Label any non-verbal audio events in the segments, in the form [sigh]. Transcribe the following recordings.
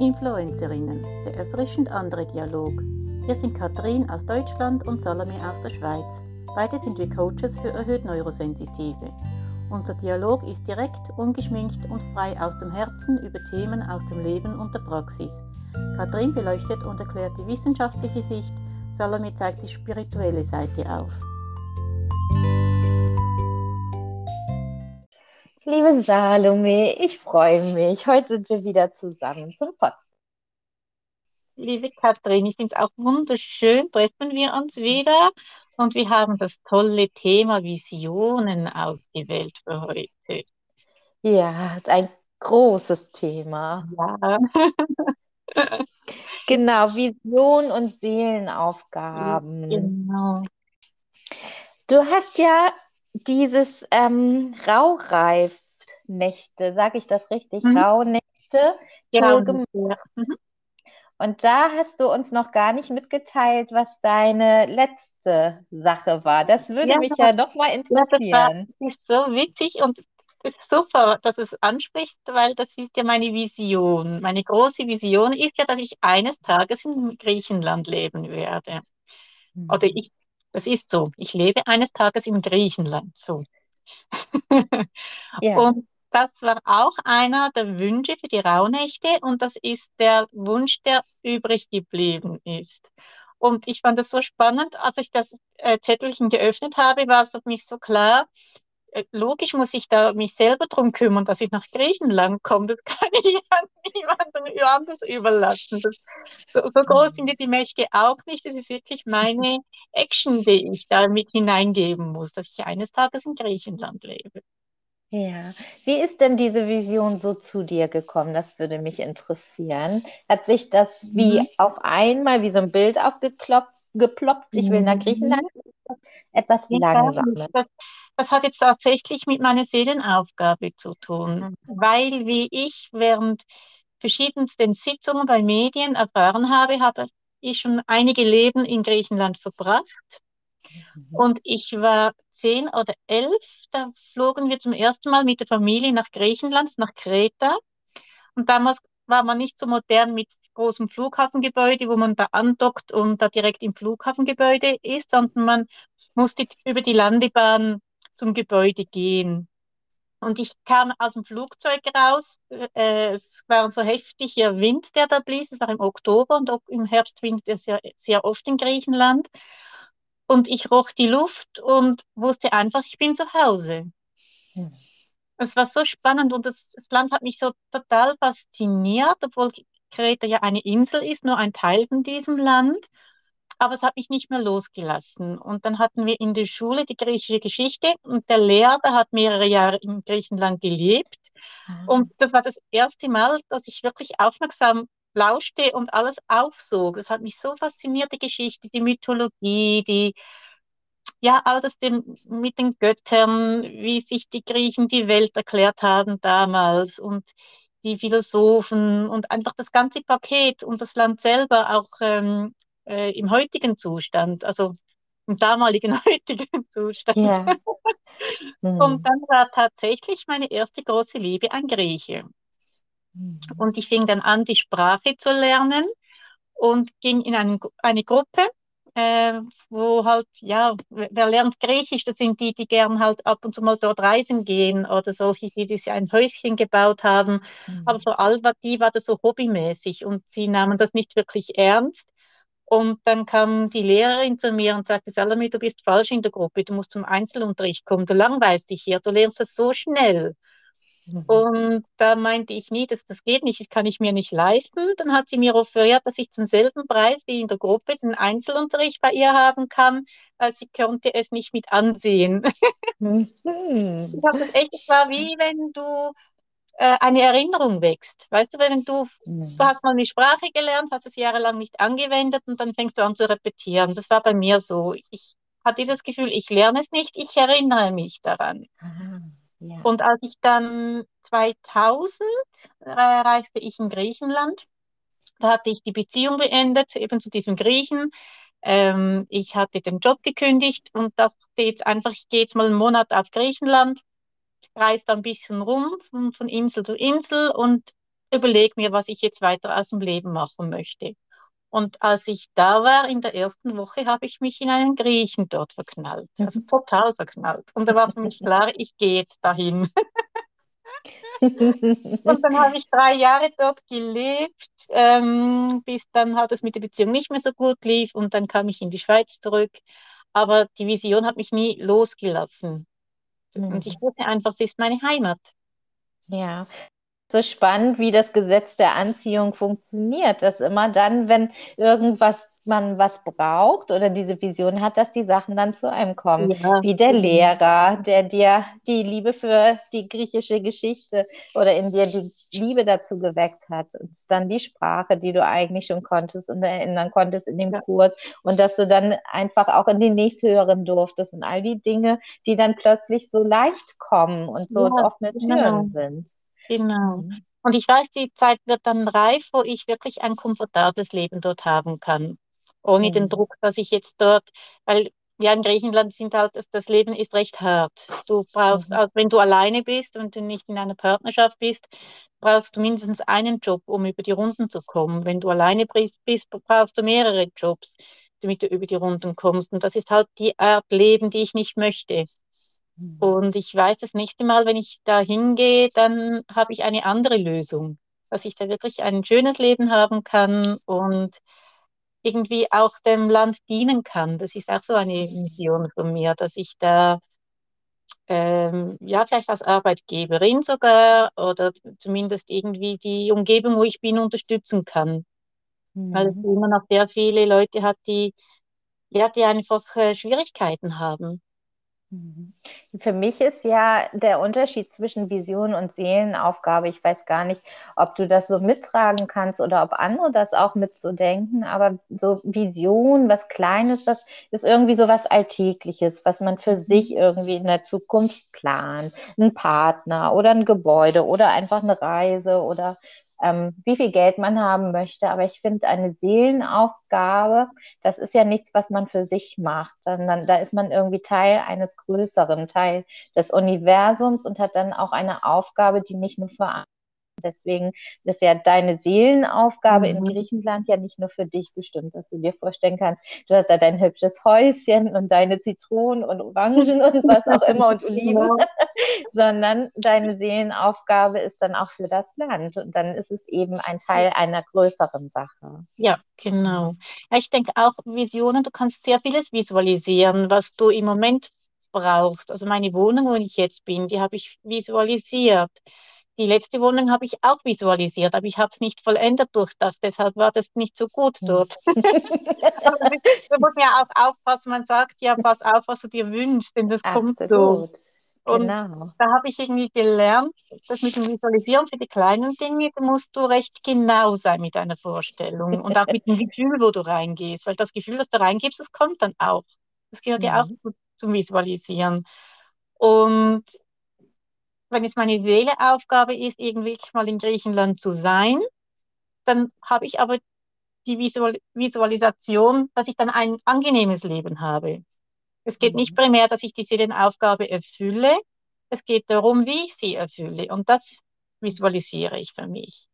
Influencerinnen, der erfrischend andere Dialog. Wir sind Katrin aus Deutschland und Salome aus der Schweiz. Beide sind wir Coaches für erhöht Neurosensitive. Unser Dialog ist direkt, ungeschminkt und frei aus dem Herzen über Themen aus dem Leben und der Praxis. Katrin beleuchtet und erklärt die wissenschaftliche Sicht, Salome zeigt die spirituelle Seite auf. Liebe Salome, ich freue mich. Heute sind wir wieder zusammen zum Podcast. Liebe Katrin, ich finde es auch wunderschön, treffen wir uns wieder und wir haben das tolle Thema Visionen ausgewählt für heute. Ja, ist ein großes Thema. Ja. [laughs] genau, Vision und Seelenaufgaben. Genau. Du hast ja dieses ähm, Raureif-Nächte, sage ich das richtig? Mhm. Rauhnächte ja, gemacht. Mhm. Und da hast du uns noch gar nicht mitgeteilt, was deine letzte Sache war. Das würde ja, mich ja noch mal interessieren. das ist so witzig und super, dass es anspricht, weil das ist ja meine Vision. Meine große Vision ist ja, dass ich eines Tages in Griechenland leben werde. Mhm. Oder ich das ist so. Ich lebe eines Tages in Griechenland. So. ja. Und das war auch einer der Wünsche für die Rauhnächte und das ist der Wunsch, der übrig geblieben ist. Und ich fand das so spannend, als ich das äh, Zettelchen geöffnet habe, war es für mich so klar, logisch muss ich da mich selber darum kümmern, dass ich nach Griechenland komme. Das [laughs] kann ich niemandem anders überlassen. Das, so, so, groß sind die Mächte auch nicht. Das ist wirklich meine Action, die ich da mit hineingeben muss, dass ich eines Tages in Griechenland lebe. Ja, wie ist denn diese Vision so zu dir gekommen? Das würde mich interessieren. Hat sich das wie mhm. auf einmal, wie so ein Bild aufgekloppt, geploppt, ich will nach mhm. Griechenland, etwas langsamer? Das, das hat jetzt tatsächlich mit meiner Seelenaufgabe zu tun, mhm. weil wie ich während verschiedensten Sitzungen bei Medien erfahren habe, habe ich schon einige Leben in Griechenland verbracht. Mhm. Und ich war zehn oder elf, da flogen wir zum ersten Mal mit der Familie nach Griechenland, nach Kreta. Und damals war man nicht so modern mit großem Flughafengebäude, wo man da andockt und da direkt im Flughafengebäude ist, sondern man musste über die Landebahn zum Gebäude gehen. Und ich kam aus dem Flugzeug raus. Äh, es war so heftiger Wind, der da blies. Es war im Oktober und im Herbst windet es ja sehr oft in Griechenland. Und ich roch die Luft und wusste einfach, ich bin zu Hause. Hm. Es war so spannend und das, das, Land hat mich so total fasziniert, obwohl Kreta ja eine Insel ist, nur ein Teil von diesem Land aber es hat mich nicht mehr losgelassen. Und dann hatten wir in der Schule die griechische Geschichte und der Lehrer hat mehrere Jahre in Griechenland gelebt. Mhm. Und das war das erste Mal, dass ich wirklich aufmerksam lauschte und alles aufsog. Das hat mich so fasziniert, die Geschichte, die Mythologie, die, ja, all das dem, mit den Göttern, wie sich die Griechen die Welt erklärt haben damals und die Philosophen und einfach das ganze Paket und das Land selber auch ähm, äh, im heutigen Zustand, also im damaligen [laughs] heutigen Zustand. [laughs] Mhm. Und dann war tatsächlich meine erste große Liebe ein Grieche. Mhm. Und ich fing dann an, die Sprache zu lernen und ging in einen, eine Gruppe, äh, wo halt, ja, wer lernt Griechisch, das sind die, die gern halt ab und zu mal dort reisen gehen oder solche, die, die sich ein Häuschen gebaut haben. Mhm. Aber vor allem die war das so hobbymäßig und sie nahmen das nicht wirklich ernst. Und dann kam die Lehrerin zu mir und sagte, Salome, du bist falsch in der Gruppe, du musst zum Einzelunterricht kommen, du langweilst dich hier, du lernst das so schnell. Mhm. Und da meinte ich nie, dass das geht nicht, das kann ich mir nicht leisten. Dann hat sie mir offeriert, dass ich zum selben Preis wie in der Gruppe den Einzelunterricht bei ihr haben kann, weil sie konnte es nicht mit ansehen. [laughs] Mhm. ich habe das echt, es war wie wenn du äh, eine Erinnerung wächst. Weißt du, wenn du, mhm. du hast mal eine Sprache gelernt, hast es jahrelang nicht angewendet und dann fängst du an zu repetieren. Das war bei mir so. Ich hatte das Gefühl, ich lerne es nicht, ich erinnere mich daran. Aha, ja. Und als ich dann 2000 äh, reiste ich in Griechenland, da hatte ich die Beziehung beendet, eben zu diesem Griechen. Ähm, ich hatte den Job gekündigt und dachte jetzt einfach, ich gehe jetzt mal einen Monat auf Griechenland reist ein bisschen rum von, von Insel zu Insel und überlege mir, was ich jetzt weiter aus dem Leben machen möchte. Und als ich da war in der ersten Woche, habe ich mich in einen Griechen dort verknallt. [laughs] Also total verknallt. Und da war für mich klar, ich gehe jetzt dahin. [laughs] und dann habe ich drei Jahre dort gelebt, ähm, bis dann halt es mit der Beziehung nicht mehr so gut lief und dann kam ich in die Schweiz zurück. Aber die Vision hat mich nie losgelassen. Mhm. Und ich wusste einfach, es ist meine Heimat. Ja, so spannend, wie das Gesetz der Anziehung funktioniert, dass immer dann, wenn irgendwas man was braucht oder diese Vision hat, dass die Sachen dann zu einem kommen. Ja. Wie der Lehrer, der dir die Liebe für die griechische Geschichte oder in dir die Liebe dazu geweckt hat. Und dann die Sprache, die du eigentlich schon konntest und erinnern konntest in dem ja. Kurs. Und dass du dann einfach auch in die nächsthöheren durftest und all die Dinge, die dann plötzlich so leicht kommen und so ja, offene Türen genau. sind. Genau. Mhm. Und ich weiß, die Zeit wird dann reif, wo ich wirklich ein komfortables Leben dort haben kann. Ohne mhm. den Druck, dass ich jetzt dort, weil ja, in Griechenland sind halt, das Leben ist recht hart. Du brauchst, mhm. also wenn du alleine bist und du nicht in einer Partnerschaft bist, brauchst du mindestens einen Job, um über die Runden zu kommen. Wenn du alleine bist, brauchst du mehrere Jobs, damit du über die Runden kommst. Und das ist halt die Art Leben, die ich nicht möchte. Mhm. Und ich weiß, das nächste Mal, wenn ich da hingehe, dann habe ich eine andere Lösung, dass ich da wirklich ein schönes Leben haben kann und irgendwie auch dem Land dienen kann. Das ist auch so eine Mission von mir, dass ich da ähm, ja vielleicht als Arbeitgeberin sogar oder zumindest irgendwie die Umgebung, wo ich bin, unterstützen kann. Mhm. Weil es immer noch sehr viele Leute hat, die ja, die einfach äh, Schwierigkeiten haben. Mhm. Für mich ist ja der Unterschied zwischen Vision und Seelenaufgabe, ich weiß gar nicht, ob du das so mittragen kannst oder ob andere das auch mitzudenken, aber so Vision, was Kleines, das ist irgendwie so was Alltägliches, was man für mhm. sich irgendwie in der Zukunft plant. Ein Partner oder ein Gebäude oder einfach eine Reise oder ähm, wie viel Geld man haben möchte. Aber ich finde, eine Seelenaufgabe, das ist ja nichts, was man für sich macht, sondern da ist man irgendwie Teil eines größeren, Teil des Universums und hat dann auch eine Aufgabe, die nicht nur für Deswegen ist ja deine Seelenaufgabe mhm. in Griechenland ja nicht nur für dich bestimmt, dass du dir vorstellen kannst, du hast da dein hübsches Häuschen und deine Zitronen und Orangen und [laughs] was auch immer und Oliven, genau. [laughs] sondern deine Seelenaufgabe ist dann auch für das Land und dann ist es eben ein Teil einer größeren Sache. Ja, genau. Ja, ich denke auch Visionen, du kannst sehr vieles visualisieren, was du im Moment brauchst. Also meine Wohnung, wo ich jetzt bin, die habe ich visualisiert. Die letzte Wohnung habe ich auch visualisiert, aber ich habe es nicht vollendet durchdacht, deshalb war das nicht so gut hm. dort. [laughs] da muss man ja auch aufpassen, man sagt ja, pass auf, was du dir wünschst, denn das Absolut. kommt so. Und genau. da habe ich irgendwie gelernt, dass mit dem Visualisieren für die kleinen Dinge da musst du recht genau sein mit deiner Vorstellung und auch mit dem Gefühl, wo du reingehst, weil das Gefühl, das du reingibst, das kommt dann auch. Das gehört mhm. ja auch zum Visualisieren. Und wenn jetzt meine Seeleaufgabe ist, irgendwie mal in Griechenland zu sein, dann habe ich aber die Visual Visualisation, dass ich dann ein angenehmes Leben habe. Es geht nicht mhm. primär, dass ich die Seelenaufgabe erfülle, es geht darum, wie ich sie erfülle. Und das visualisiere ich für mich.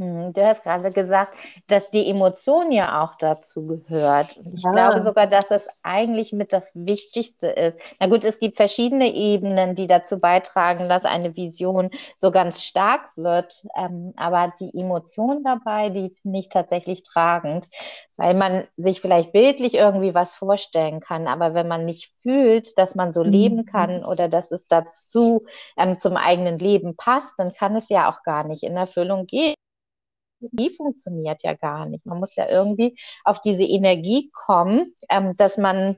Hm, du hast gerade gesagt, dass die Emotion ja auch dazu gehört. Und ich ja. glaube sogar, dass es eigentlich mit das Wichtigste ist. Na gut, es gibt verschiedene Ebenen, die dazu beitragen, dass eine Vision so ganz stark wird. Ähm, aber die Emotion dabei, die finde ich tatsächlich tragend, weil man sich vielleicht bildlich irgendwie was vorstellen kann. Aber wenn man nicht fühlt, dass man so mhm. leben kann oder dass es dazu ähm, zum eigenen Leben passt, dann kann es ja auch gar nicht in Erfüllung gehen. Energie funktioniert ja gar nicht. Man muss ja irgendwie auf diese Energie kommen, ähm, dass man,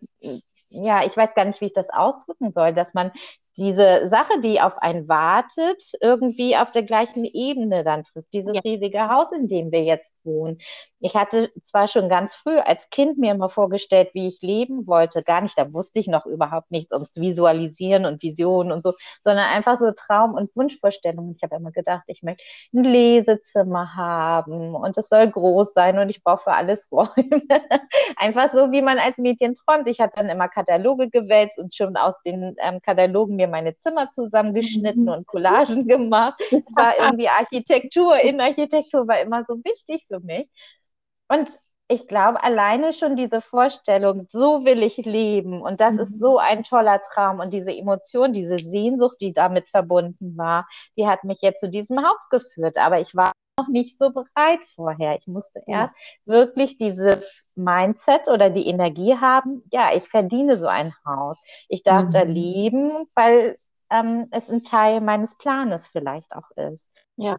ja, ich weiß gar nicht, wie ich das ausdrücken soll, dass man diese Sache, die auf einen wartet, irgendwie auf der gleichen Ebene dann trifft. Dieses ja. riesige Haus, in dem wir jetzt wohnen. Ich hatte zwar schon ganz früh als Kind mir immer vorgestellt, wie ich leben wollte. Gar nicht, da wusste ich noch überhaupt nichts ums Visualisieren und Visionen und so, sondern einfach so Traum- und Wunschvorstellungen. Ich habe immer gedacht, ich möchte ein Lesezimmer haben und es soll groß sein und ich brauche für alles Räume. [laughs] einfach so, wie man als Mädchen träumt. Ich hatte dann immer Kataloge gewälzt und schon aus den ähm, Katalogen mir meine Zimmer zusammengeschnitten [laughs] und Collagen gemacht. Es war irgendwie [laughs] Architektur, Innenarchitektur war immer so wichtig für mich. Und ich glaube, alleine schon diese Vorstellung, so will ich leben und das ist so ein toller Traum und diese Emotion, diese Sehnsucht, die damit verbunden war, die hat mich jetzt zu diesem Haus geführt. Aber ich war noch nicht so bereit vorher. Ich musste erst wirklich dieses Mindset oder die Energie haben, ja, ich verdiene so ein Haus. Ich darf mhm. da leben, weil ähm, es ein Teil meines Planes vielleicht auch ist. Ja.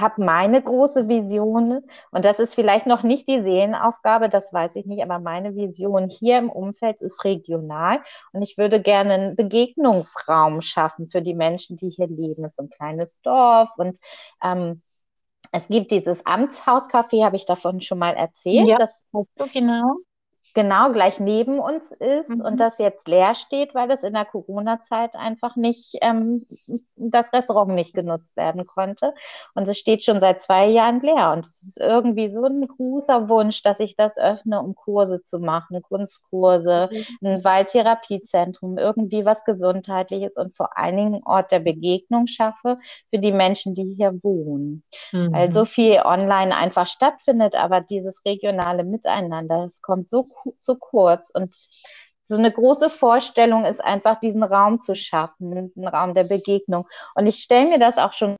Habe meine große Vision, und das ist vielleicht noch nicht die Seelenaufgabe, das weiß ich nicht, aber meine Vision hier im Umfeld ist regional und ich würde gerne einen Begegnungsraum schaffen für die Menschen, die hier leben. Es ist ein kleines Dorf und ähm, es gibt dieses Amtshauscafé, habe ich davon schon mal erzählt. Ja, das genau genau gleich neben uns ist mhm. und das jetzt leer steht, weil es in der Corona-Zeit einfach nicht, ähm, das Restaurant nicht genutzt werden konnte. Und es steht schon seit zwei Jahren leer. Und es ist irgendwie so ein großer Wunsch, dass ich das öffne, um Kurse zu machen, Kunstkurse, mhm. ein Waldtherapiezentrum, irgendwie was Gesundheitliches und vor allen Dingen einen Ort der Begegnung schaffe für die Menschen, die hier wohnen. Mhm. Weil so viel online einfach stattfindet, aber dieses regionale Miteinander, es kommt so zu kurz. Und so eine große Vorstellung ist einfach, diesen Raum zu schaffen, einen Raum der Begegnung. Und ich stelle mir das auch schon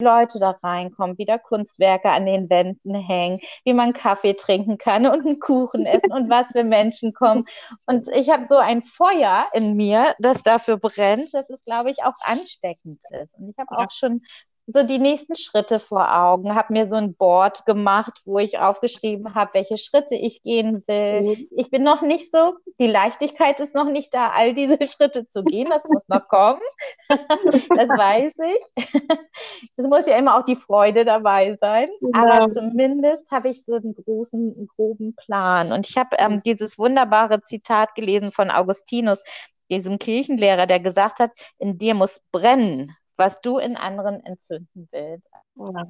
Leute da reinkommen, wie da Kunstwerke an den Wänden hängen, wie man Kaffee trinken kann und einen Kuchen essen und was für Menschen kommen. Und ich habe so ein Feuer in mir, das dafür brennt, dass es, glaube ich, auch ansteckend ist. Und ich habe auch schon so die nächsten Schritte vor Augen, habe mir so ein Board gemacht, wo ich aufgeschrieben habe, welche Schritte ich gehen will. Mhm. Ich bin noch nicht so, die Leichtigkeit ist noch nicht da, all diese [laughs] Schritte zu gehen. Das muss noch kommen. [laughs] das weiß ich. [laughs] Es muss ja immer auch die Freude dabei sein. Genau. Aber zumindest habe ich so einen großen, einen groben Plan. Und ich habe ähm, dieses wunderbare Zitat gelesen von Augustinus, diesem Kirchenlehrer, der gesagt hat, in dir muss brennen, was du in anderen entzünden willst. Ja,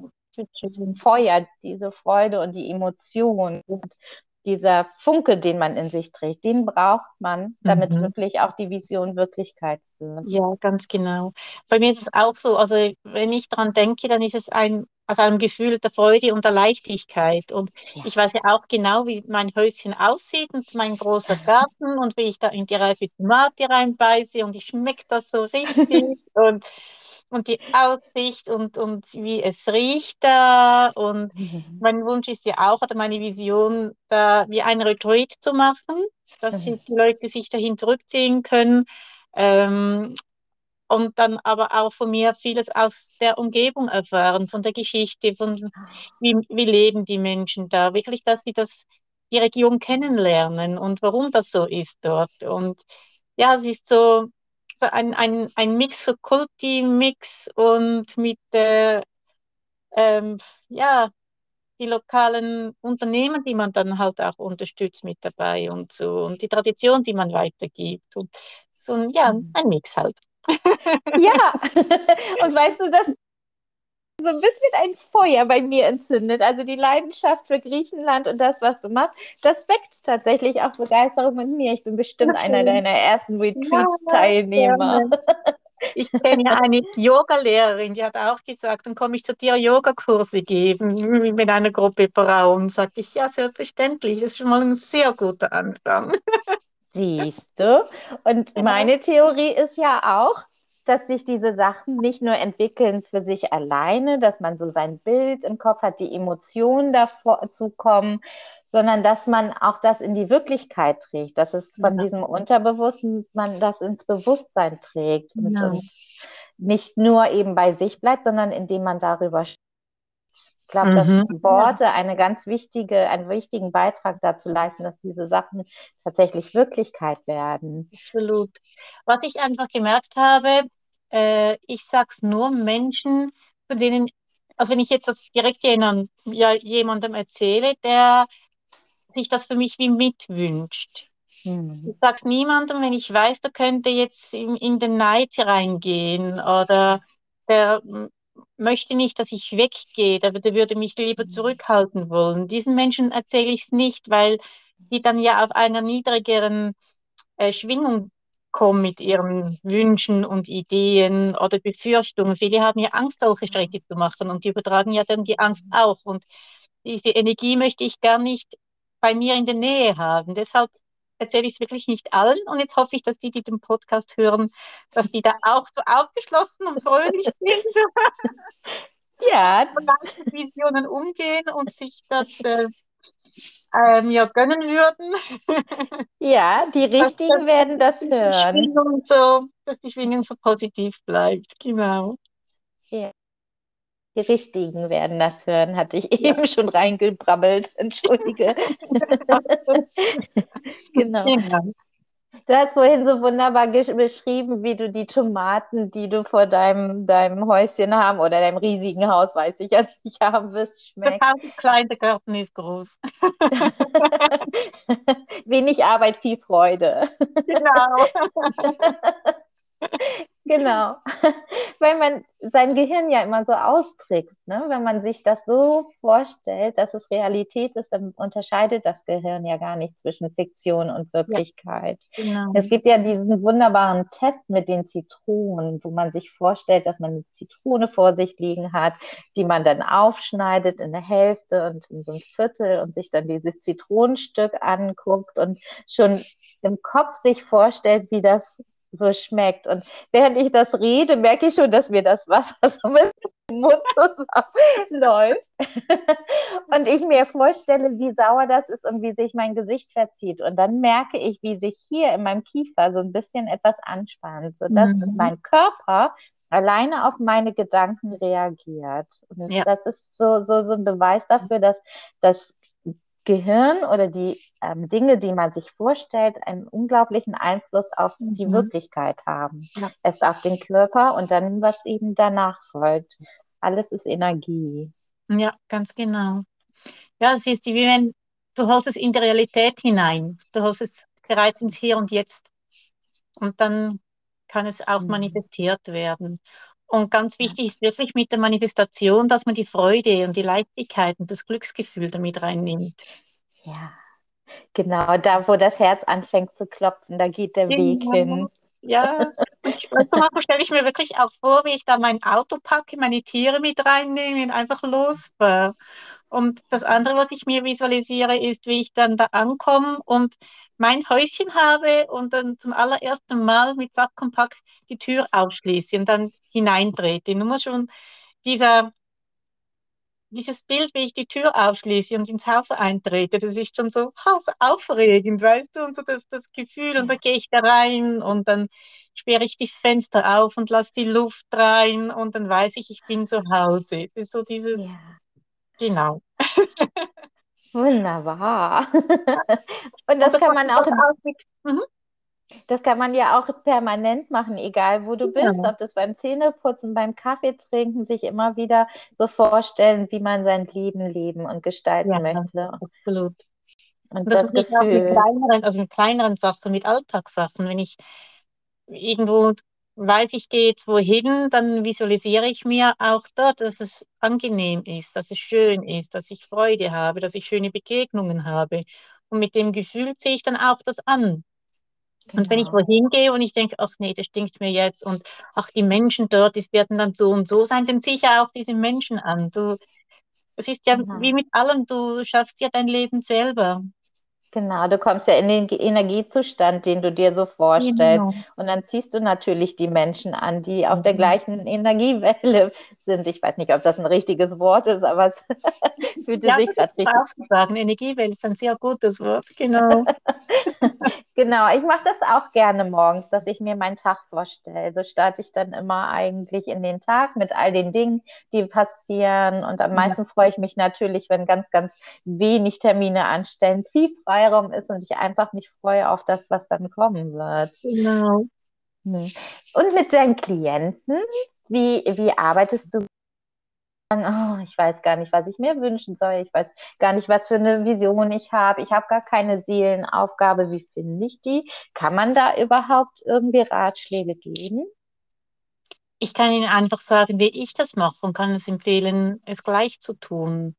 Feuer, diese Freude und die Emotion und dieser Funke, den man in sich trägt, den braucht man, damit mhm. wirklich auch die Vision Wirklichkeit wird. Ja, ganz genau. Bei mir ist es auch so, also wenn ich daran denke, dann ist es ein aus einem Gefühl der Freude und der Leichtigkeit. Und ja. ich weiß ja auch genau, wie mein Häuschen aussieht und mein großer [laughs] Garten und wie ich da in die reife Tomate reinbeiße und ich schmecke das so richtig [laughs] und und die Aussicht und, und wie es riecht da. Und mhm. mein Wunsch ist ja auch, oder meine Vision, da wie ein Retreat zu machen, dass mhm. die Leute sich dahin zurückziehen können. Ähm, und dann aber auch von mir vieles aus der Umgebung erfahren, von der Geschichte, von wie, wie leben die Menschen da. Wirklich, dass sie das, die Region kennenlernen und warum das so ist dort. Und ja, es ist so, so ein, ein, ein Mix, so Kulti-Mix und mit äh, ähm, ja, die lokalen Unternehmen, die man dann halt auch unterstützt mit dabei und so und die Tradition, die man weitergibt und so ja, mhm. ein Mix halt. Ja, [laughs] und weißt du, das so ein bisschen ein Feuer bei mir entzündet. Also die Leidenschaft für Griechenland und das, was du machst, das weckt tatsächlich auch Begeisterung in mir. Ich bin bestimmt okay. einer deiner ersten Retreat-Teilnehmer. Ja, ich kenne ja eine Yoga-Lehrerin, die hat auch gesagt, dann komme ich zu dir Yogakurse geben mit einer Gruppe Frauen. Sagte ich, ja, selbstverständlich. Das ist schon mal ein sehr guter Anfang. Siehst du? Und meine Theorie ist ja auch, dass sich diese Sachen nicht nur entwickeln für sich alleine, dass man so sein Bild im Kopf hat, die Emotionen dazu kommen, sondern dass man auch das in die Wirklichkeit trägt, dass es von ja. diesem Unterbewussten man das ins Bewusstsein trägt und, ja. und, nicht nur eben bei sich bleibt, sondern indem man darüber glaube, mhm. dass Worte eine ganz wichtige, einen wichtigen Beitrag dazu leisten, dass diese Sachen tatsächlich Wirklichkeit werden. Absolut. Was ich einfach gemerkt habe, äh, ich sag's nur Menschen, von denen, also wenn ich jetzt das direkt jemandem, ja, jemandem erzähle, der sich das für mich wie mitwünscht. Mhm. Ich sag's niemandem, wenn ich weiß, der könnte jetzt in, in den Neid reingehen oder der möchte nicht, dass ich weggehe, der, der würde mich lieber mhm. zurückhalten wollen. Diesen Menschen erzähle ich es nicht, weil die dann ja auf einer niedrigeren äh, Schwingung kommen mit ihren Wünschen und Ideen oder Befürchtungen. Viele haben ja Angst, solche Schritte zu machen und die übertragen ja dann die Angst auch. Und diese Energie möchte ich gar nicht bei mir in der Nähe haben. Deshalb erzähle ich es wirklich nicht allen. Und jetzt hoffe ich, dass die, die den Podcast hören, dass die da auch so aufgeschlossen und fröhlich [laughs] sind. [laughs] Ja. [laughs] mit Visionen umgehen und sich das äh, äh, mir gönnen würden. Ja, die Richtigen dass, werden das hören. So, dass die Schwingung so positiv bleibt, genau. Ja. Die Richtigen werden das hören, hatte ich ja. eben schon reingebrabbelt. [laughs] Entschuldige. [laughs] genau. Du hast vorhin so wunderbar beschrieben, wie du die Tomaten, die du vor deinem, deinem Häuschen haben oder deinem riesigen Haus, weiß ich ja nicht, haben wirst, schmeckt. Der Haus ist klein, der Garten ist groß. [laughs] Wenig Arbeit, viel Freude. Genau. Genau, [laughs] weil man sein Gehirn ja immer so austrickst. Ne? Wenn man sich das so vorstellt, dass es Realität ist, dann unterscheidet das Gehirn ja gar nicht zwischen Fiktion und Wirklichkeit. Ja, genau. Es gibt ja diesen wunderbaren Test mit den Zitronen, wo man sich vorstellt, dass man eine Zitrone vor sich liegen hat, die man dann aufschneidet in der Hälfte und in so ein Viertel und sich dann dieses Zitronenstück anguckt und schon im Kopf sich vorstellt, wie das so schmeckt. Und während ich das rede, merke ich schon, dass mir das Wasser [laughs] so mit dem Mund zusammenläuft. [laughs] und ich mir vorstelle, wie sauer das ist und wie sich mein Gesicht verzieht. Und dann merke ich, wie sich hier in meinem Kiefer so ein bisschen etwas anspannt, sodass mhm. mein Körper alleine auf meine Gedanken reagiert. Und ja. das ist so, so, so ein Beweis dafür, dass das Gehirn oder die ähm, Dinge, die man sich vorstellt, einen unglaublichen Einfluss auf mhm. die Wirklichkeit haben. Ja. Erst auf den Körper und dann, was eben danach folgt. Alles ist Energie. Ja, ganz genau. Ja, es ist wie wenn du holst es in die Realität hinein. Du holst es bereits ins Hier und Jetzt. Und dann kann es auch mhm. manifestiert werden. Und ganz wichtig ist wirklich mit der Manifestation, dass man die Freude und die Leichtigkeit und das Glücksgefühl damit reinnimmt. Ja, genau, da wo das Herz anfängt zu klopfen, da geht der genau. Weg hin. Ja, manchmal stelle ich mir wirklich auch vor, wie ich da mein Auto packe, meine Tiere mit reinnehme und einfach losfahre. Und das andere, was ich mir visualisiere, ist, wie ich dann da ankomme und mein Häuschen habe und dann zum allerersten Mal mit Sack und Pack die Tür aufschließe und dann hineintrete. Nur schon dieser, dieses Bild, wie ich die Tür aufschließe und ins Haus eintrete, das ist schon so, ha, so aufregend, weißt du, und so das, das Gefühl. Und dann gehe ich da rein und dann sperre ich die Fenster auf und lasse die Luft rein und dann weiß ich, ich bin zu Hause. Das ist so dieses. Ja Genau. [laughs] Wunderbar. [laughs] Und das kann man auch. Mhm. Das kann man ja auch permanent machen, egal wo du bist, ja. ob das beim Zähneputzen, beim Kaffee trinken, sich immer wieder so vorstellen, wie man sein Leben leben und gestalten ja, möchte. Absolut. Und das, das Gefühl. Mit kleineren, also mit kleineren Sachen, mit Alltagssachen, wenn ich irgendwo weiß, ich gehe jetzt wohin, dann visualisiere ich mir auch dort, dass es angenehm ist, dass es schön ist, dass ich Freude habe, dass ich schöne Begegnungen habe. Und mit dem Gefühl ziehe ich dann auch das an. Genau. Und wenn ich genau. wohin gehe und ich denke, ach nee, das stinkt mir jetzt und ach, die Menschen dort, die werden dann so und so sein, dann ziehe ich ja auch diese Menschen an. Du, es ist ja genau. wie mit allem, du schaffst ja dein Leben selber. Genau, du kommst ja in den Energiezustand, den du dir so vorstellst. Genau. Und dann ziehst du natürlich die Menschen an, die auf der mhm. gleichen Energiewelle sind. Ich weiß nicht, ob das ein richtiges Wort ist, aber es [laughs] fühlte ja, sich gerade richtig. Auch sagen, Energiewelle ist ein sehr gutes Wort, genau. [laughs] genau, ich mache das auch gerne morgens, dass ich mir meinen Tag vorstelle. So starte ich dann immer eigentlich in den Tag mit all den Dingen, die passieren. Und am meisten ja. freue ich mich natürlich, wenn ganz, ganz wenig Termine anstellen, viel frei Freiraum ist und ich einfach mich freue auf das, was dann kommen wird. Genau. Hm. Und mit deinen Klienten, wie, wie arbeitest du? Oh, ich weiß gar nicht, was ich mir wünschen soll. Ich weiß gar nicht, was für eine Vision ich habe. Ich habe gar keine Seelenaufgabe. Wie finde ich die? Kann man da überhaupt irgendwie Ratschläge geben? Ich kann Ihnen einfach sagen, wie ich das mache und kann es empfehlen, es gleich zu tun.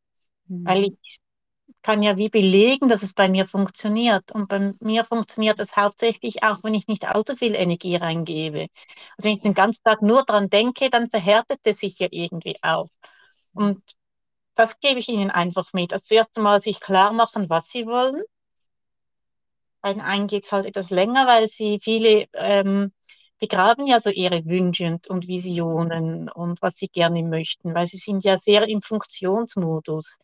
Mhm. Weil ich kann ja wie belegen, dass es bei mir funktioniert. Und bei mir funktioniert es hauptsächlich auch, wenn ich nicht allzu viel Energie reingebe. Also wenn ich den ganzen Tag nur dran denke, dann verhärtet es sich ja irgendwie auch. Und das gebe ich ihnen einfach mit. Als erstes Mal sich klar machen, was sie wollen. Bei den einen geht es halt etwas länger, weil sie viele ähm, begraben ja so ihre Wünsche und Visionen und was sie gerne möchten, weil sie sind ja sehr im Funktionsmodus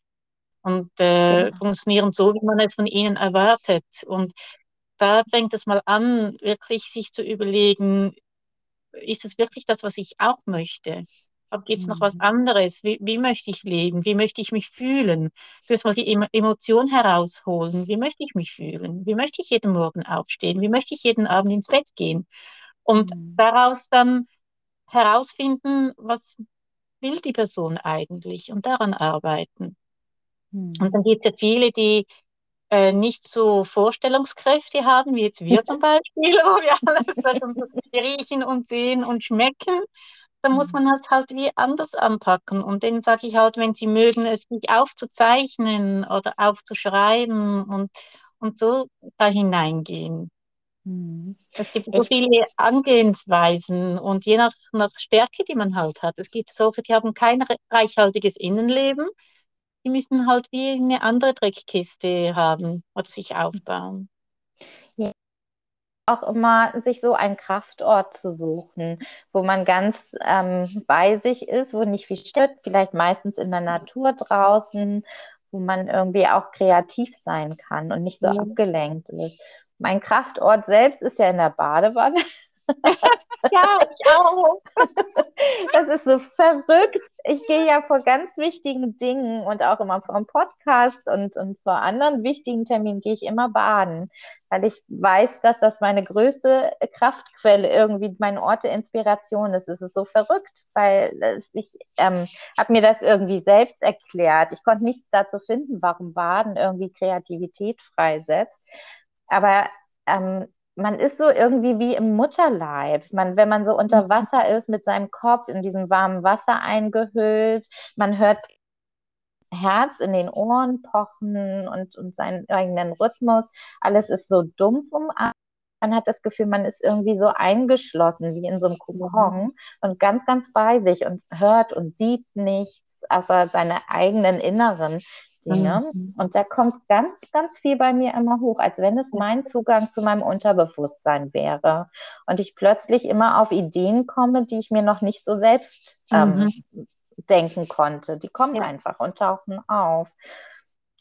und äh, genau. funktionieren so, wie man es von ihnen erwartet. Und da fängt es mal an, wirklich sich zu überlegen, ist es wirklich das, was ich auch möchte? Aber gibt es noch was mhm. anderes? Wie, wie, möchte ich leben? Wie möchte ich mich fühlen? Zuerst mal die Emotion herausholen. Wie möchte ich mich fühlen? Wie möchte ich jeden Morgen aufstehen? Wie möchte ich jeden Abend ins Bett gehen? Und mhm. daraus dann herausfinden, was will die Person eigentlich und daran arbeiten. Mhm. Und dann gibt es ja viele, die äh, nicht so Vorstellungskräfte haben, wie jetzt wir zum [laughs] Beispiel, wo wir alles riechen und sehen und schmecken. Dann muss mhm. man das halt wie anders anpacken. Und denen sage ich halt, wenn sie mögen, es nicht aufzuzeichnen oder aufzuschreiben und, und so da hineingehen. Mhm. Es gibt so viele Angehensweisen und je nach, nach Stärke, die man halt hat. Es gibt solche, die haben kein reichhaltiges Innenleben die müssen halt wie eine andere Dreckkiste haben oder sich aufbauen. Ja. Auch immer sich so einen Kraftort zu suchen, wo man ganz ähm, bei sich ist, wo nicht viel stört, vielleicht meistens in der Natur draußen, wo man irgendwie auch kreativ sein kann und nicht so ja. abgelenkt ist. Mein Kraftort selbst ist ja in der Badewanne. [laughs] ja, ich auch. [laughs] Das ist so verrückt. Ich gehe ja vor ganz wichtigen Dingen und auch immer vor einem Podcast und, und vor anderen wichtigen Terminen gehe ich immer baden, weil ich weiß, dass das meine größte Kraftquelle irgendwie mein Ort der Inspiration ist. Es ist so verrückt, weil ich ähm, habe mir das irgendwie selbst erklärt. Ich konnte nichts dazu finden, warum Baden irgendwie Kreativität freisetzt. Aber ähm, man ist so irgendwie wie im Mutterleib. Man, wenn man so unter mhm. Wasser ist, mit seinem Kopf in diesem warmen Wasser eingehüllt, man hört Herz in den Ohren pochen und, und seinen eigenen Rhythmus. Alles ist so dumpf um man hat das Gefühl, man ist irgendwie so eingeschlossen, wie in so einem Kokon mhm. und ganz, ganz bei sich und hört und sieht nichts, außer seine eigenen inneren Dinge. Mhm. Und da kommt ganz, ganz viel bei mir immer hoch, als wenn es mein Zugang zu meinem Unterbewusstsein wäre. Und ich plötzlich immer auf Ideen komme, die ich mir noch nicht so selbst ähm, mhm. denken konnte. Die kommen ja. einfach und tauchen auf.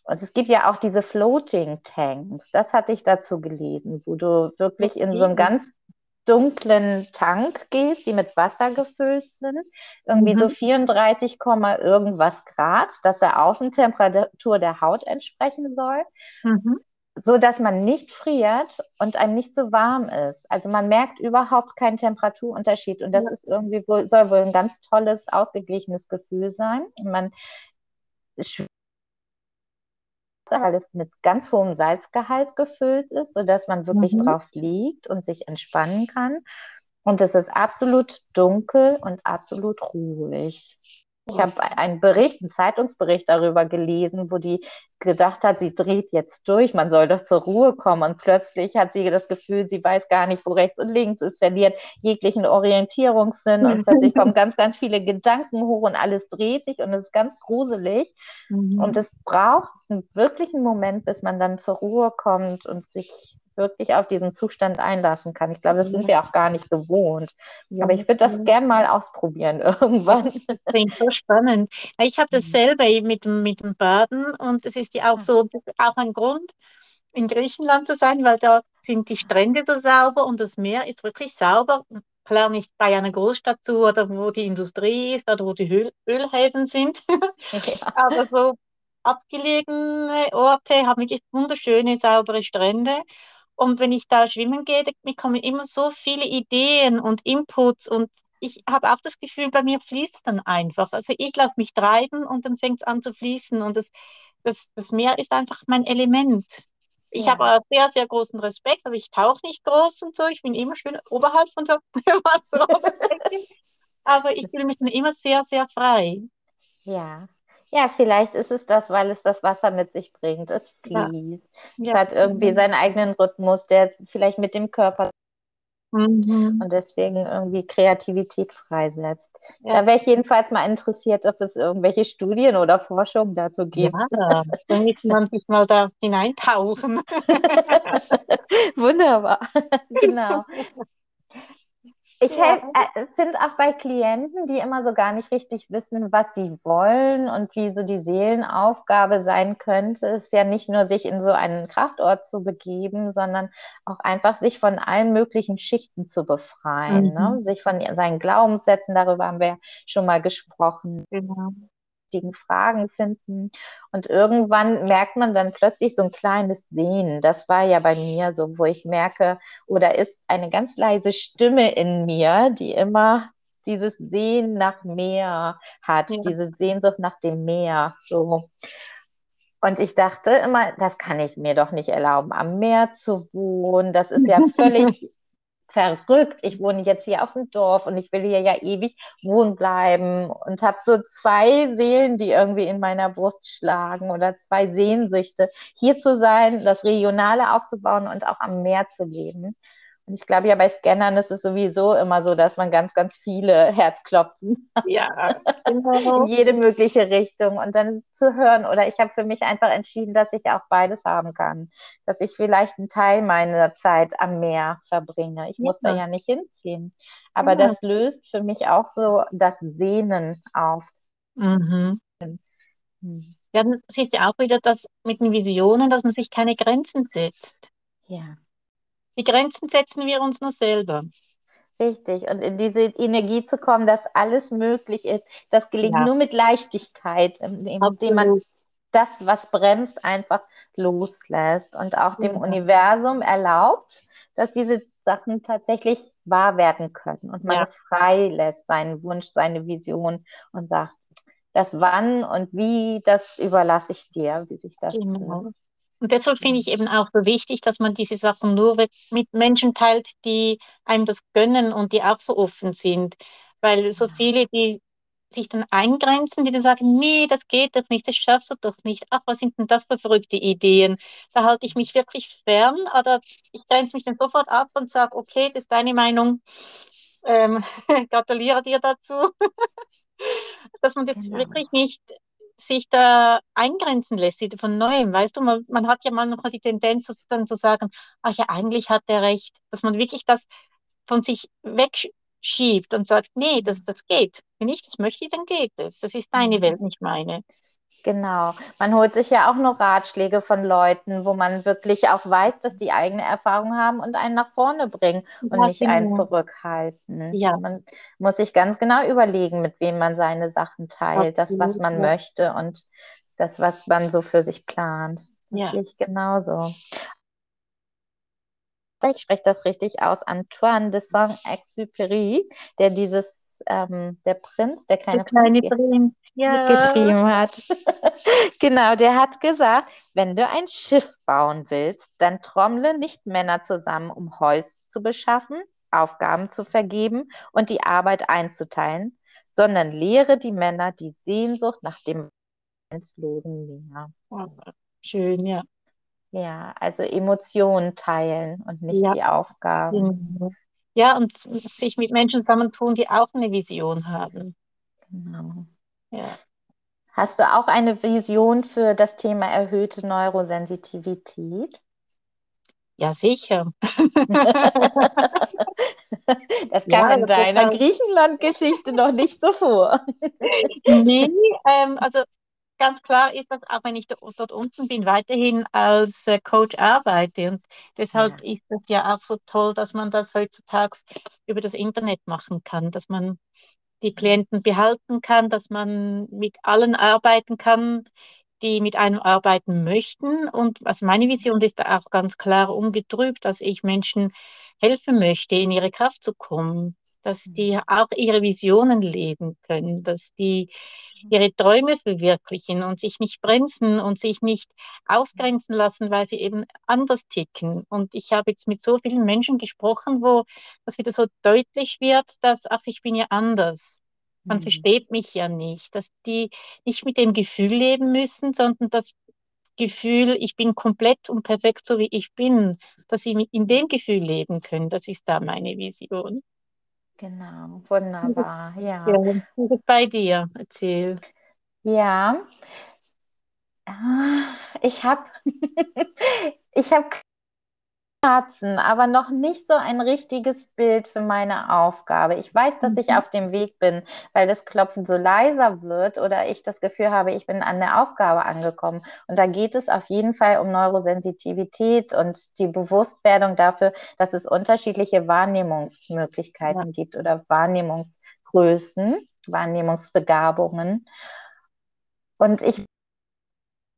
Und es gibt ja auch diese Floating Tanks. Das hatte ich dazu gelesen, wo du wirklich in so einem ganz dunklen Tank gehst, die mit Wasser gefüllt sind, irgendwie mhm. so 34, irgendwas Grad, dass der Außentemperatur der Haut entsprechen soll, mhm. so dass man nicht friert und einem nicht so warm ist. Also man merkt überhaupt keinen Temperaturunterschied und das ja. ist irgendwie soll wohl ein ganz tolles, ausgeglichenes Gefühl sein. Man weil es mit ganz hohem Salzgehalt gefüllt ist, sodass man wirklich mhm. drauf liegt und sich entspannen kann. Und es ist absolut dunkel und absolut ruhig. Ich habe einen Bericht, einen Zeitungsbericht darüber gelesen, wo die gedacht hat, sie dreht jetzt durch, man soll doch zur Ruhe kommen. Und plötzlich hat sie das Gefühl, sie weiß gar nicht, wo rechts und links ist, verliert jeglichen Orientierungssinn und plötzlich kommen ganz, ganz viele Gedanken hoch und alles dreht sich und es ist ganz gruselig. Mhm. Und es braucht einen wirklichen Moment, bis man dann zur Ruhe kommt und sich wirklich auf diesen Zustand einlassen kann. Ich glaube, das sind wir auch gar nicht gewohnt. Ja. Aber ich würde das gern mal ausprobieren [laughs] irgendwann. Klingt so spannend. Ich habe das mhm. selber mit, mit dem Baden und es ist ja auch so, auch ein Grund, in Griechenland zu sein, weil da sind die Strände so sauber und das Meer ist wirklich sauber. Klar nicht bei einer Großstadt zu oder wo die Industrie ist oder wo die Öl Ölhäfen sind, [laughs] ja. aber so abgelegene Orte haben wirklich wunderschöne, saubere Strände. Und wenn ich da schwimmen gehe, da kommen immer so viele Ideen und Inputs und ich habe auch das Gefühl, bei mir fließt dann einfach. Also ich lasse mich treiben und dann fängt es an zu fließen und das, das, das Meer ist einfach mein Element. Ich ja. habe sehr, sehr großen Respekt. Also ich tauche nicht groß und so. Ich bin immer schön oberhalb von der Wasseroberfläche. Aber ich fühle mich dann immer sehr, sehr frei. Ja, Ja, vielleicht ist es das, weil es das Wasser mit sich bringt. Es Ja, fließt. Es ja. hat irgendwie seinen eigenen Rhythmus, der vielleicht mit dem Körper Mhm. und deswegen irgendwie Kreativität freisetzt. Ja. Da wäre ich jedenfalls mal interessiert, ob es irgendwelche Studien oder Forschung dazu gibt. Ja, dann müsste man sich mal da hineintauchen. [laughs] Wunderbar, [laughs] genau. Ich Ja. äh, finde auch bei Klienten, die immer so gar nicht richtig wissen, was sie wollen und wie so die Seelenaufgabe sein könnte, ist ja nicht nur sich in so einen Kraftort zu begeben, sondern auch einfach sich von allen möglichen Schichten zu befreien, ne? Mhm. sich von seinen Glaubenssätzen, darüber haben wir ja schon mal gesprochen, Genau. Richtigen Fragen finden. Und irgendwann merkt man dann plötzlich so ein kleines Sehen. Das war ja bei mir so, wo ich merke, oder ist eine ganz leise Stimme in mir, die immer dieses Sehen nach Meer hat, Ja. diese Sehnsucht nach dem Meer. So. Und ich dachte immer, das kann ich mir doch nicht erlauben, am Meer zu wohnen. Das ist ja [laughs] völlig verrückt. Ich wohne jetzt hier auf dem Dorf und ich will hier ja ewig wohnen bleiben und habe so zwei Seelen, die irgendwie in meiner Brust schlagen oder zwei Sehnsüchte, hier zu sein, das Regionale aufzubauen und auch am Meer zu leben. Und ich glaube ja, bei Scannern ist es sowieso immer so, dass man ganz, ganz viele Herzklopfen Ja, in genau. jede mögliche Richtung und dann zu hören. Oder ich habe für mich einfach entschieden, dass ich auch beides haben kann. Dass ich vielleicht einen Teil meiner Zeit am Meer verbringe. Ich muss da Ja. ja nicht hinziehen. Aber Ja. das löst für mich auch so das Sehnen auf. Mhm. Hm. Ja, dann siehst du auch wieder das mit den Visionen, dass man sich keine Grenzen setzt. Ja, Die Grenzen setzen wir uns nur selber. richtig. Und in diese Energie zu kommen, dass alles möglich ist, das gelingt Ja. nur mit Leichtigkeit, indem man das, was bremst, einfach loslässt und auch dem Ja. Universum erlaubt, dass diese Sachen tatsächlich wahr werden können und man Ja. es frei lässt, seinen Wunsch, seine Vision und sagt, das Wann und Wie, das überlasse ich dir, wie sich das tut. Und deshalb finde ich eben auch so wichtig, dass man diese Sachen nur mit Menschen teilt, die einem das gönnen und die auch so offen sind. Weil so viele, die sich dann eingrenzen, die dann sagen, nee, das geht doch nicht, das schaffst du doch nicht. Ach, was sind denn das für verrückte Ideen? Da halte ich mich wirklich fern oder ich grenze mich dann sofort ab und sage, okay, das ist deine Meinung. Ähm, [laughs] gratuliere dir dazu. [laughs] Dass man jetzt Genau. wirklich nicht sich da eingrenzen lässt, von neuem. Weißt du, man, man hat ja manchmal die Tendenz, dann zu sagen, ach ja, eigentlich hat er recht. Dass man wirklich das von sich wegschiebt und sagt, nee, das, das geht. Wenn ich das möchte, dann geht es. Das ist deine Mhm. Welt, nicht meine. Genau. Man holt sich ja auch nur Ratschläge von Leuten, wo man wirklich auch weiß, dass die eigene Erfahrung haben und einen nach vorne bringen und Ja, nicht einen genau. zurückhalten. Ja. Man muss sich ganz genau überlegen, mit wem man seine Sachen teilt, das, was Absolut, man ja. möchte und das, was man so für sich plant. Ja. sehe ich genauso. Ich spreche das richtig aus. Antoine de Saint-Exupéry, der dieses, ähm, der Prinz, der Der kleine kleine Prinz Prinz. Ja. geschrieben hat. [laughs] Genau, der hat gesagt, wenn du ein Schiff bauen willst, dann trommle nicht Männer zusammen, um Holz zu beschaffen, Aufgaben zu vergeben und die Arbeit einzuteilen, sondern lehre die Männer die Sehnsucht nach dem endlosen Meer. Oh, Schön, ja. Ja, also Emotionen teilen und nicht Ja. die Aufgaben. Genau. Ja, und sich mit Menschen zusammentun, die auch eine Vision haben. Genau. Ja. Hast du auch eine Vision für das Thema erhöhte Neurosensitivität? Ja, sicher. [laughs] Das kam Ja, in deiner halt- Griechenland-Geschichte noch nicht so vor. Nee, ähm, also ganz klar ist das, auch wenn ich do- dort unten bin, weiterhin als äh, Coach arbeite. Und deshalb ist es ja auch so toll, dass man das heutzutage über das Internet machen kann, dass man die Klienten behalten kann, dass man mit allen arbeiten kann, die mit einem arbeiten möchten. Und also meine Vision ist da auch ganz klar ungetrübt, dass ich Menschen helfen möchte, in ihre Kraft zu kommen, dass die auch ihre Visionen leben können, dass die ihre Träume verwirklichen und sich nicht bremsen und sich nicht ausgrenzen lassen, weil sie eben anders ticken. Und ich habe jetzt mit so vielen Menschen gesprochen, wo das wieder so deutlich wird, dass, ach, ich bin ja anders. man mhm. versteht mich ja nicht, dass die nicht mit dem Gefühl leben müssen, sondern das Gefühl, ich bin komplett und perfekt so wie ich bin, dass sie in dem Gefühl leben können. Das ist da meine Vision. Genau, wunderbar, ja. ja bei dir? Erzähl. Ja, ah, ich habe [laughs] ich habe Herzen, aber noch nicht so ein richtiges Bild für meine Aufgabe. Ich weiß, dass ich mhm. auf dem Weg bin, weil das Klopfen so leiser wird oder ich das Gefühl habe, ich bin an der Aufgabe angekommen. Und da geht es auf jeden Fall um Neurosensitivität und die Bewusstwerdung dafür, dass es unterschiedliche Wahrnehmungsmöglichkeiten ja. gibt oder Wahrnehmungsgrößen, Wahrnehmungsbegabungen. Und ich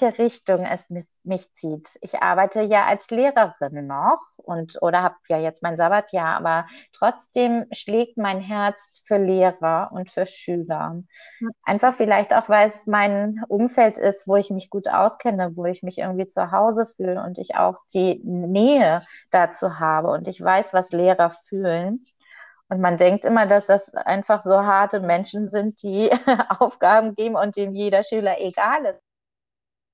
Richtung es mich zieht. Ich arbeite ja als Lehrerin noch und oder habe ja jetzt mein Sabbatjahr, aber trotzdem schlägt mein Herz für Lehrer und für Schüler. Einfach vielleicht auch, weil es mein Umfeld ist, wo ich mich gut auskenne, wo ich mich irgendwie zu Hause fühle und ich auch die Nähe dazu habe und ich weiß, was Lehrer fühlen. Und man denkt immer, dass das einfach so harte Menschen sind, die [laughs] Aufgaben geben und denen jeder Schüler egal ist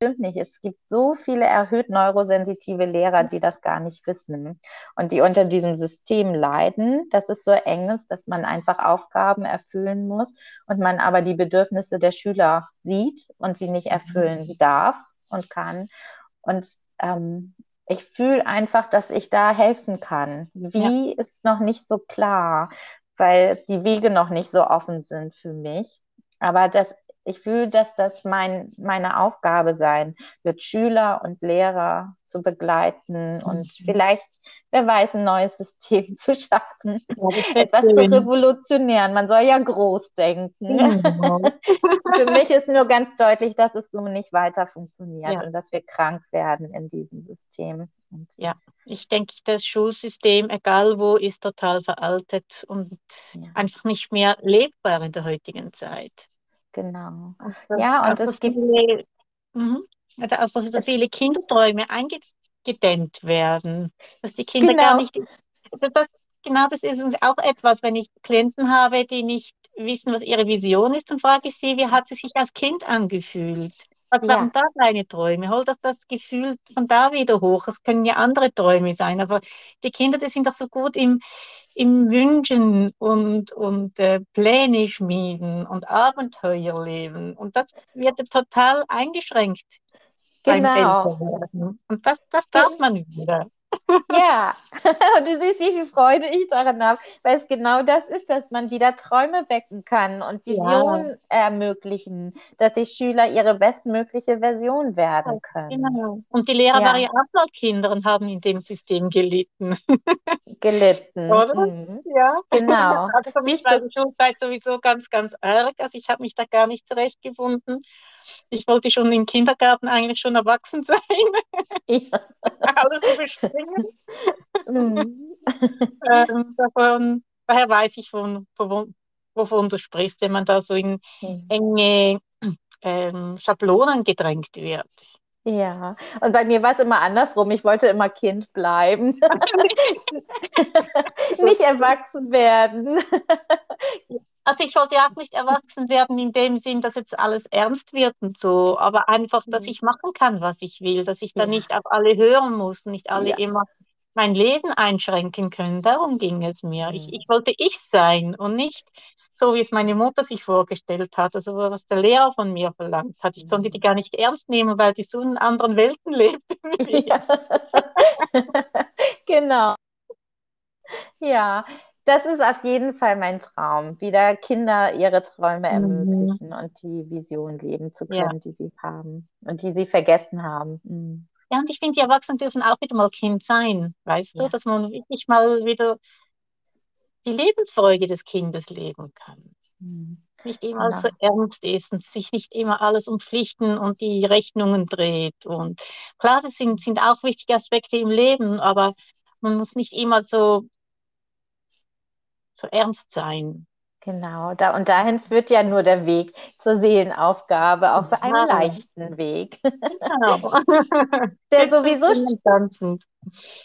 stimmt nicht. Es gibt so viele erhöht neurosensitive Lehrer, die das gar nicht wissen und die unter diesem System leiden, dass es so eng ist, dass man einfach Aufgaben erfüllen muss und man aber die Bedürfnisse der Schüler sieht und sie nicht erfüllen mhm. darf und kann. Und ähm, ich fühle einfach, dass ich da helfen kann. Wie ja. ist noch nicht so klar, weil die Wege noch nicht so offen sind für mich. Aber das ich fühle, dass das mein, meine Aufgabe sein wird, Schüler und Lehrer zu begleiten und mhm. vielleicht, wer weiß, ein neues System [laughs] zu schaffen, ja, etwas schön. zu revolutionieren. Man soll ja groß denken. Ja. [laughs] Für mich ist nur ganz deutlich, dass es so nicht weiter funktioniert ja. und dass wir krank werden in diesem System. Und ja, ich denke, das Schulsystem, egal wo, ist total veraltet und einfach nicht mehr lebbar in der heutigen Zeit. Genau. Und ja, und es gibt. Viele, mh, also so viele Kinderträume eingedämmt werden, dass die Kinder genau. gar nicht. Das, genau, das ist auch etwas, wenn ich Klienten habe, die nicht wissen, was ihre Vision ist, und frage ich sie, wie hat sie sich als Kind angefühlt? Was ja. waren da deine Träume? Hol das, das Gefühl von da wieder hoch. Es können ja andere Träume sein, aber die Kinder, die sind doch so gut im, im Wünschen und, und äh, Pläne schmieden und Abenteuer leben. Und das wird total eingeschränkt genau. Und das, das darf man wieder. Ja, [laughs] und du siehst, wie viel Freude ich daran habe, weil es genau das ist, dass man wieder Träume wecken kann und Visionen ja. ermöglichen, dass die Schüler ihre bestmögliche Version werden können. Genau. Und die Lehrer ja. waren ja auch mal Kinder und haben in dem System gelitten. [laughs] Gelitten. Oder? Mhm. Ja, genau. [laughs] Also für mich war die Schulzeit sowieso ganz, ganz arg. Also ich habe mich da gar nicht zurechtgefunden. Ich wollte schon im Kindergarten eigentlich schon erwachsen sein. [laughs] Ja. Alles überspringen. Mhm. ähm, davon, daher weiß ich, von, von, wovon du sprichst, wenn man da so in mhm. enge ähm, Schablonen gedrängt wird. Ja, und bei mir war es immer andersrum. Ich wollte immer Kind bleiben, [laughs] [laughs] nicht erwachsen werden. Also ich wollte auch nicht erwachsen werden in dem Sinn, dass jetzt alles ernst wird und so, aber einfach, dass mhm. ich machen kann, was ich will, dass ich da ja. nicht auf alle hören muss, nicht alle ja. immer mein Leben einschränken können. Darum ging es mir. Mhm. Ich, ich wollte ich sein und nicht so, wie es meine Mutter sich vorgestellt hat, also was der Lehrer von mir verlangt hat. Ich konnte die mhm. gar nicht ernst nehmen, weil die so in anderen Welten lebten. [laughs] Ja. [laughs] genau. Ja, das ist auf jeden Fall mein Traum, wieder Kinder ihre Träume mhm. ermöglichen und die Vision leben zu können, ja. die sie haben und die sie vergessen haben. Mhm. Ja, und ich finde, die Erwachsenen dürfen auch wieder mal Kind sein, weißt ja. du, dass man wirklich mal wieder die Lebensfreude des Kindes leben kann. Mhm. Nicht immer genau. so ernst ist und sich nicht immer alles um Pflichten und die Rechnungen dreht. Und klar, das sind, sind auch wichtige Aspekte im Leben, aber man muss nicht immer so so ernst sein. Genau, da, und dahin führt ja nur der Weg zur Seelenaufgabe, auf einem ja. leichten Weg. Genau. [laughs] [laughs] der sowieso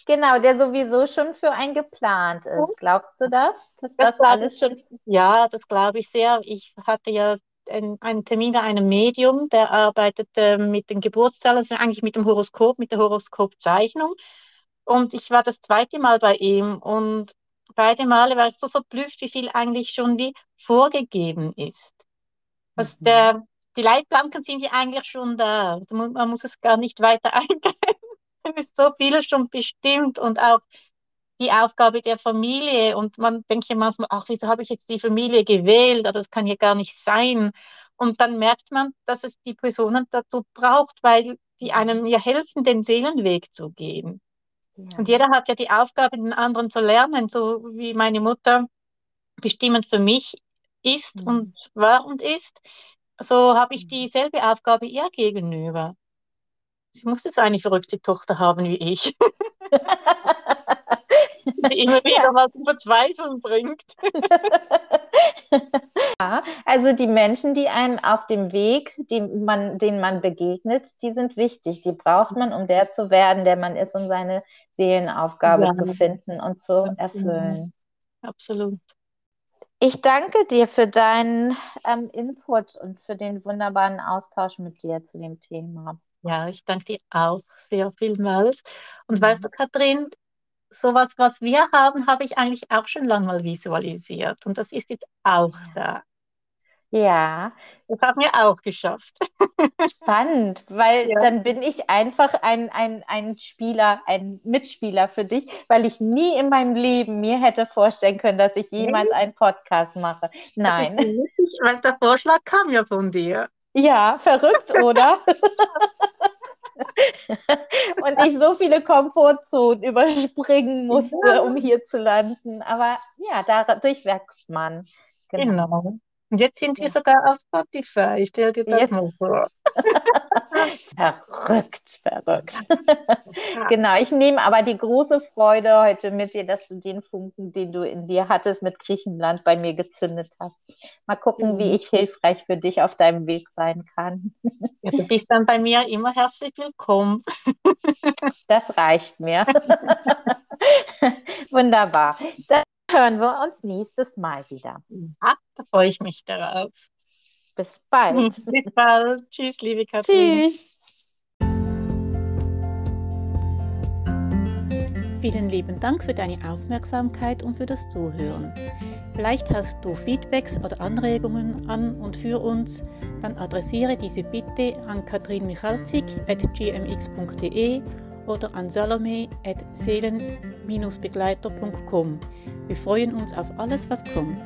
genau, der sowieso schon für ein geplant ist. Glaubst du das? Dass das, das alles schon. Ja, das glaube ich sehr. Ich hatte ja einen Termin bei einem Medium, der arbeitet äh, mit den Geburtszahlen, also eigentlich mit dem Horoskop, mit der Horoskopzeichnung. Und ich war das zweite Mal bei ihm und beide Male war ich so verblüfft, wie viel eigentlich schon wie vorgegeben ist. Also mhm. der, die Leitplanken sind ja eigentlich schon da. Man muss es gar nicht weiter [laughs] eingehen. es ist so vieles schon bestimmt und auch die Aufgabe der Familie. Und man denkt ja manchmal, ach, wieso habe ich jetzt die Familie gewählt? Das kann ja gar nicht sein. Und dann merkt man, dass es die Personen dazu braucht, weil die einem ja helfen, den Seelenweg zu gehen. Und jeder hat ja die Aufgabe, den anderen zu lernen, so wie meine Mutter bestimmend für mich ist mhm. und war und ist. So habe ich mhm. dieselbe Aufgabe ihr gegenüber. Sie musste so eine verrückte Tochter haben wie ich. [laughs] die immer wieder ja. was zum Verzweifeln bringt. [laughs] ja, also die Menschen, die einem auf dem Weg, die man, denen man begegnet, die sind wichtig. Die braucht man, um der zu werden, der man ist, um seine Seelenaufgabe ja. zu finden und zu erfüllen. Absolut. Ich danke dir für deinen ähm, Input und für den wunderbaren Austausch mit dir zu dem Thema. Ja, ich danke dir auch sehr vielmals. Und mhm. weißt du, Kathrin, sowas, was wir haben, habe ich eigentlich auch schon lange mal visualisiert. Und das ist jetzt auch da. Ja. Das haben wir auch geschafft. Spannend, weil [laughs] ja. dann bin ich einfach ein, ein, ein Spieler, ein Mitspieler für dich, weil ich nie in meinem Leben mir hätte vorstellen können, dass ich jemals einen Podcast mache. Nein. Weil der Vorschlag kam ja von dir. Ja, verrückt, oder? [laughs] [laughs] [laughs] ich so viele Komfortzonen überspringen musste, ja. um hier zu landen. Aber ja, dadurch wächst man. Genau. genau. Und jetzt sind wir sogar auf Spotify. Ich stell dir das jetzt. mal vor. [laughs] verrückt, verrückt. genau, ich nehme aber die große Freude heute mit dir, dass du den Funken, den du in dir hattest, mit Griechenland bei mir gezündet hast. Mal gucken, mhm. wie ich hilfreich für dich auf deinem Weg sein kann. Ja, du bist dann bei mir immer herzlich willkommen. das reicht mir. [laughs] Wunderbar. Dann hören wir uns nächstes Mal wieder. Ja, da freue ich mich darauf. Bis bald. [laughs] Bis bald. Tschüss, liebe Katrin. Tschüss. Vielen lieben Dank für deine Aufmerksamkeit und für das Zuhören. Vielleicht hast du Feedbacks oder Anregungen an und für uns, dann adressiere diese bitte an katrinmichalzig.gmx.de oder an salome.seelen-begleiter.com. Wir freuen uns auf alles, was kommt.